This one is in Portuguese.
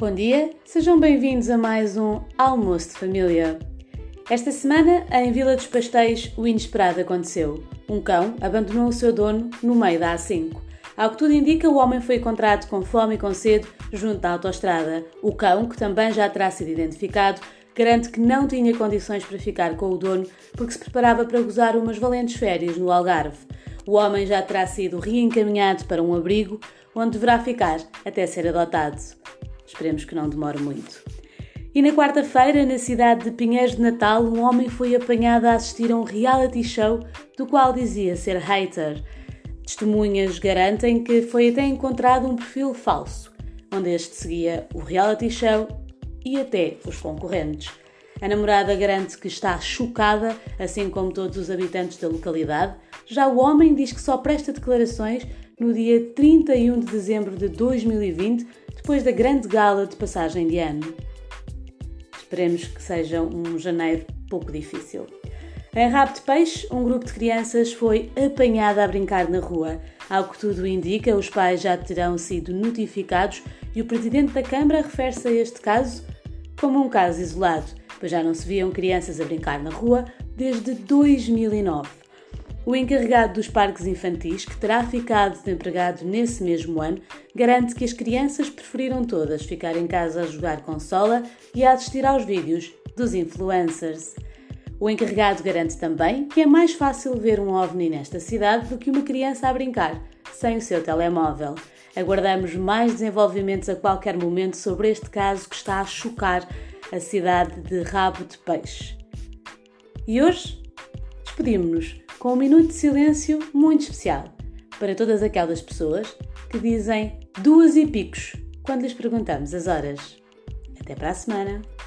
Bom dia, sejam bem-vindos a mais um Almoço de Família. Esta semana, em Vila dos Pastéis, o inesperado aconteceu. Um cão abandonou o seu dono no meio da A5. Ao que tudo indica, o homem foi encontrado com fome e com sede junto à autoestrada. O cão, que também já terá sido identificado, garante que não tinha condições para ficar com o dono porque se preparava para gozar umas valentes férias no Algarve. O homem já terá sido reencaminhado para um abrigo onde deverá ficar até ser adotado. Esperemos que não demore muito. E na quarta-feira, na cidade de Pinheiros de Natal, um homem foi apanhado a assistir a um reality show do qual dizia ser hater. Testemunhas garantem que foi até encontrado um perfil falso, onde este seguia o reality show e até os concorrentes. A namorada garante que está chocada, assim como todos os habitantes da localidade. Já o homem diz que só presta declarações no dia 31 de dezembro de 2020 depois da grande gala de passagem de ano. Esperemos que seja um janeiro pouco difícil. Em Rabo de Peixe, um grupo de crianças foi apanhado a brincar na rua. Ao que tudo indica, os pais já terão sido notificados e o presidente da Câmara refere-se a este caso como um caso isolado, pois já não se viam crianças a brincar na rua desde 2009. O encarregado dos parques infantis, que terá ficado desempregado nesse mesmo ano, garante que as crianças preferiram todas ficar em casa a jogar consola e a assistir aos vídeos dos influencers. O encarregado garante também que é mais fácil ver um ovni nesta cidade do que uma criança a brincar sem o seu telemóvel. Aguardamos mais desenvolvimentos a qualquer momento sobre este caso que está a chocar a cidade de Rabo de Peixe. E hoje despedimos-nos com um minuto de silêncio muito especial para todas aquelas pessoas que dizem duas e picos quando lhes perguntamos as horas. Até para a semana!